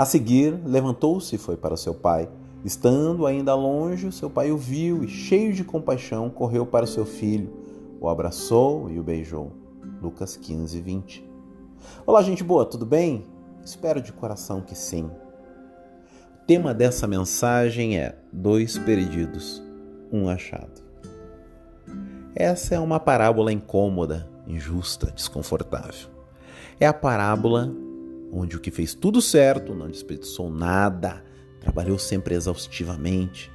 A seguir, levantou-se e foi para seu pai. Estando ainda longe, seu pai o viu e, cheio de compaixão, correu para seu filho, o abraçou e o beijou. Lucas 15, 20. Olá, gente boa, tudo bem? Espero de coração que sim. O tema dessa mensagem é Dois Perdidos, um Achado. Essa é uma parábola incômoda, injusta, desconfortável. É a parábola onde o que fez tudo certo, não desperdiçou nada, trabalhou sempre exaustivamente.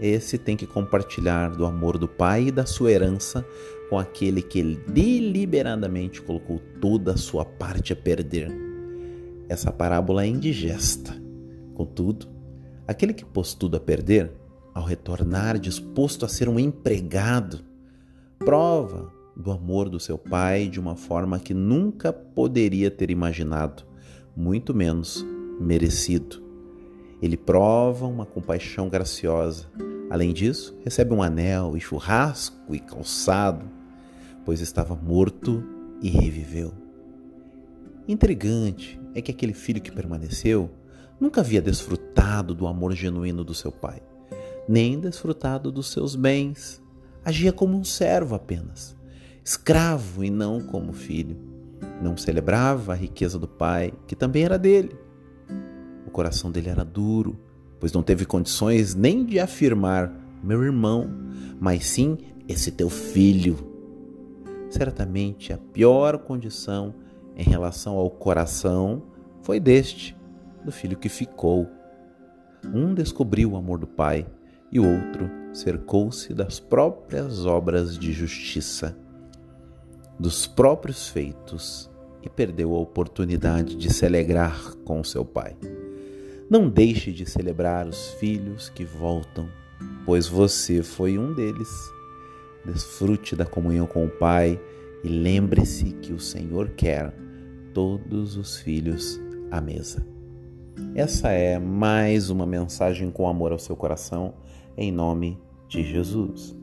Esse tem que compartilhar do amor do Pai e da sua herança com aquele que deliberadamente colocou toda a sua parte a perder. Essa parábola é indigesta. Contudo, aquele que pôs tudo a perder, ao retornar disposto a ser um empregado, prova do amor do seu pai de uma forma que nunca poderia ter imaginado, muito menos merecido. Ele prova uma compaixão graciosa. Além disso, recebe um anel e churrasco e calçado, pois estava morto e reviveu. Intrigante é que aquele filho que permaneceu nunca havia desfrutado do amor genuíno do seu pai, nem desfrutado dos seus bens. Agia como um servo apenas, escravo e não como filho. Não celebrava a riqueza do pai, que também era dele coração dele era duro, pois não teve condições nem de afirmar meu irmão, mas sim esse teu filho. Certamente a pior condição em relação ao coração foi deste, do filho que ficou. Um descobriu o amor do pai e o outro cercou-se das próprias obras de justiça, dos próprios feitos e perdeu a oportunidade de se alegrar com seu pai. Não deixe de celebrar os filhos que voltam, pois você foi um deles. Desfrute da comunhão com o Pai e lembre-se que o Senhor quer todos os filhos à mesa. Essa é mais uma mensagem com amor ao seu coração, em nome de Jesus.